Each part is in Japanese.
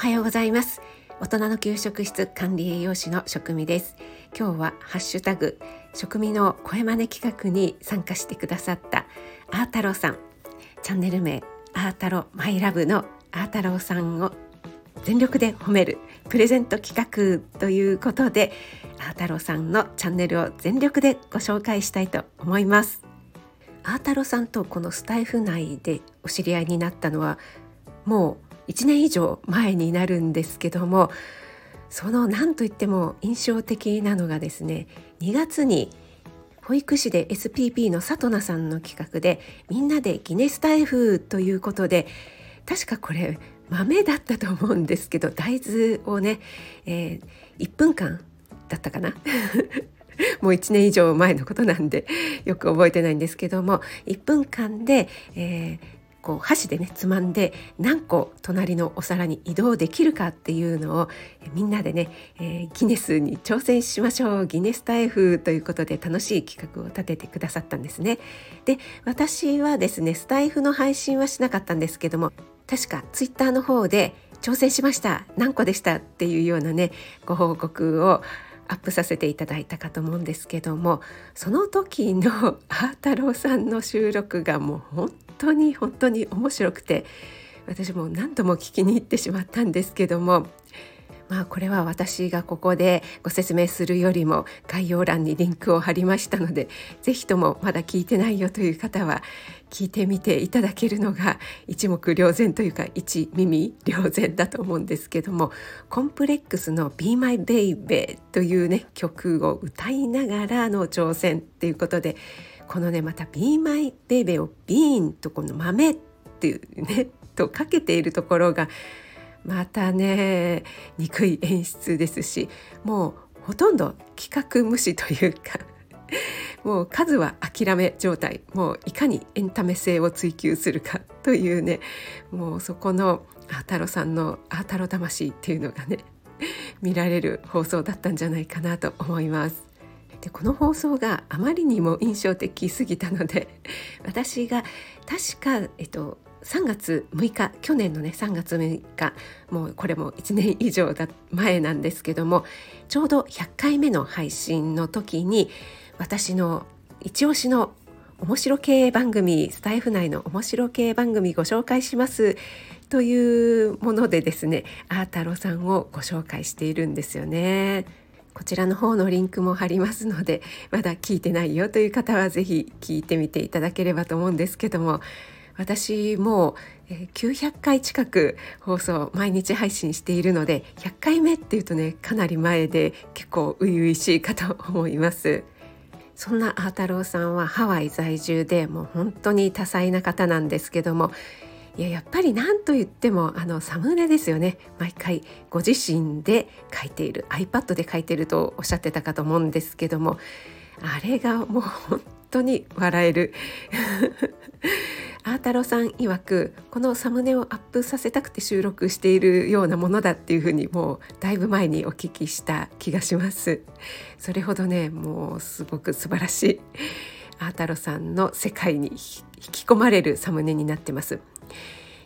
はようございます。大人の給食室管理栄養士の食味です。今日はハッシュタグ食味の声真似企画に参加してくださったあー太郎さん。チャンネル名あー太郎マイラブのあー太郎さんを全力で褒めるプレゼント企画ということであー太郎さんのチャンネルを全力でご紹介したいと思います。あー太郎さんとこのスタイフ内でお知り合いになったのはもう1年以上前になるんですけどもその何といっても印象的なのがですね2月に保育士で SPP の里奈さんの企画でみんなでギネスタイフということで確かこれ豆だったと思うんですけど大豆をね、えー、1分間だったかな？もう1年以上前のことなんでよく覚えてないんですけども1分間で、えー、こう箸でねつまんで何個隣のお皿に移動できるかっていうのをみんなでね、えー、ギネスに挑戦しましょうギネスタイフということで楽しい企画を立ててくださったんですね。で私はですねスタイフの配信はしなかったんですけども確かツイッターの方で挑戦しました何個でしたっていうようなねご報告をアップさせていただいたかと思うんですけどもその時の あー太郎さんの収録がもう本当に本当に面白くて私も何度も聞きに行ってしまったんですけどもまあこれは私がここでご説明するよりも概要欄にリンクを貼りましたので是非ともまだ聞いてないよという方は聞いてみていただけるのが一目瞭然というか一耳瞭然だと思うんですけどもコンプレックスの「Be My Baby」というね曲を歌いながらの挑戦っていうことでこのねまた「Be My Baby」を「Bean」とこの「豆」っていうね とかけているところがまたね憎い演出ですしもうほとんど企画無視というか もう数は諦め状態もういかにエンタメ性を追求するかというねもうそこのあ太郎さんのあ太郎魂っていうのがね見られる放送だったんじゃないかなと思います。でこの放送があまりにも印象的すぎたので 私が確か、えっと、3月6日去年のね3月6日もうこれも1年以上だ前なんですけどもちょうど100回目の配信の時に私の一押しの面白系番組スタイフ内の面白系番組ご紹介しますというものでですねあー太郎さんをご紹介しているんですよね。こちらの方のリンクも貼りますのでまだ聞いてないよという方は是非聞いてみていただければと思うんですけども私もう900回近く放送毎日配信しているので100回目っていうとねかなり前で結構初々しいかと思います。そんなあー太郎さんはハワイ在住でもう本当に多彩な方なんですけどもいややっぱり何と言ってもあのサムネですよね。毎回ご自身で書いている iPad で書いているとおっしゃってたかと思うんですけどもあれがもう本当に笑える。あー太郎さん曰くこのサムネをアップさせたくて収録しているようなものだっていうふうにもうだいぶ前にお聞きした気がします。それほどねもうすごく素晴らしいあー太郎さんの世界に引き込まれるサムネになってます。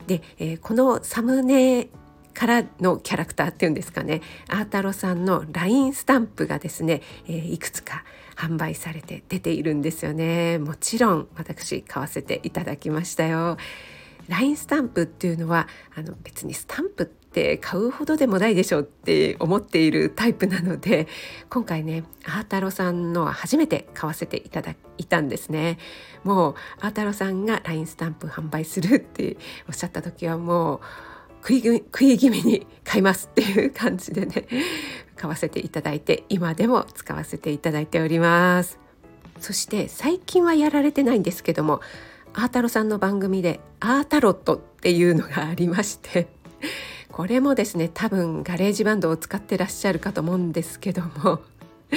で、えー、このサムネからのキャラクターっていうんですかね。アータロさんの LINE スタンプがですね、えー、いくつか販売されて出ているんですよね。もちろん私買わせていただきましたよ。LINE スタンプっていうのはあの別にスタンプって買うほどでもないでしょうって思っているタイプなので今回ねアータロさんのは初めて買わせていただいたんですね。もうアータロさんが LINE スタンプ販売するっておっしゃった時はもう食い食い気味に買いますっていう感じでね買わせていただいて今でも使わせていただいております。そして最近はやられてないんですけどもアータロさんの番組でアータロットっていうのがありましてこれもですね多分ガレージバンドを使ってらっしゃるかと思うんですけども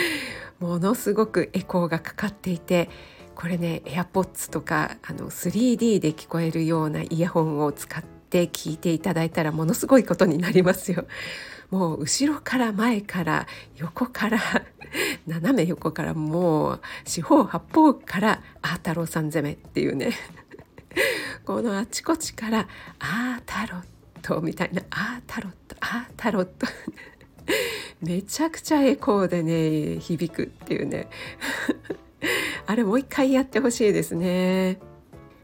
ものすごくエコーがかかっていてこれね AirPods とかあの 3D で聞こえるようなイヤホンを使って聞いていただいたらものすごいことになりますよ。もう後ろから前から横から 斜め横からもう四方八方からあー太郎さん攻めっていうね このあちこちから「あー太郎って」トみたいなあータロットあータロット めちゃくちゃエコーでね響くっていうね あれもう一回やってほしいですね。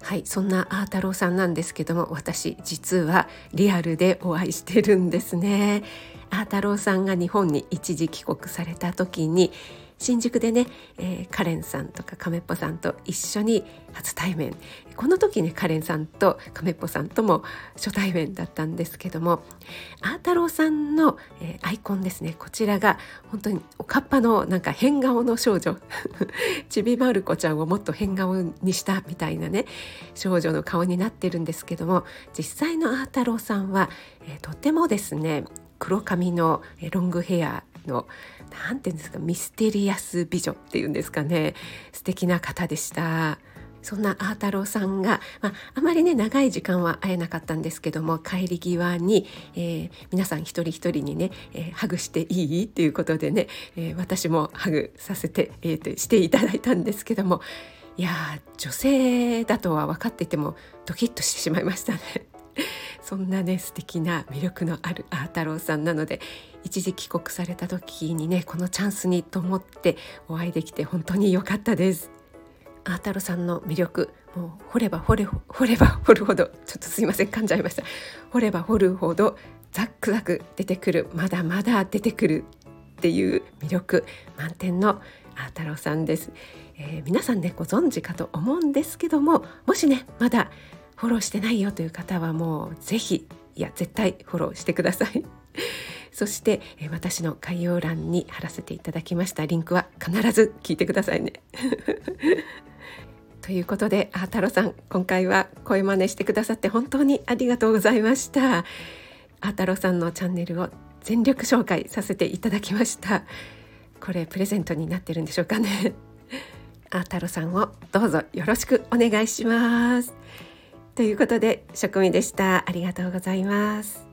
はいそんなあー太郎さんなんですけども私実はリアルでお会いしてるんですね。あー太郎さんが日本に一時帰国された時に新宿でね、えー、カレンさんとか亀っぽさんと一緒に初対面。この時ねカレンさんと亀っぽさんとも初対面だったんですけどもあー太郎さんの、えー、アイコンですね。こちらが本当におかっぱのなんか変顔の少女。ちびまる子ちゃんをもっと変顔にしたみたいなね少女の顔になってるんですけども実際のあー太郎さんは、えー、とてもですね黒髪のロングヘアの何て言うんですかミステリアス美女っていうんですかね素敵な方でした。そんなあー太郎さんが、まあ、あまりね長い時間は会えなかったんですけども帰り際に、えー、皆さん一人一人にね、えー、ハグしていいっていうことでね、えー、私もハグさせて、えー、していただいたんですけどもいや女性だとは分かっていてもドキッとしてしまいましたね。そんなね素敵な魅力のあるあー太郎さんなので一時帰国された時にねこのチャンスにと思ってお会いできて本当に良かったです。あー太郎さんの魅力もう掘れば掘れ掘れば掘るほどちょっとすいません噛んじゃいました掘れば掘るほどザックザク出てくるまだまだ出てくるっていう魅力満点のあー太郎さんです、えー、皆さんねご存知かと思うんですけどももしねまだフォローしてないよという方はもうぜひいや絶対フォローしてください。そして私の概要欄に貼らせていただきました。リンクは必ず聞いてくださいね。ということであ太郎さん今回は声真似してくださって本当にありがとうございました。あ太郎さんのチャンネルを全力紹介させていただきました。これプレゼントになってるんでしょうかね。あ太郎さんをどうぞよろしくお願いします。ということで職務でした。ありがとうございます。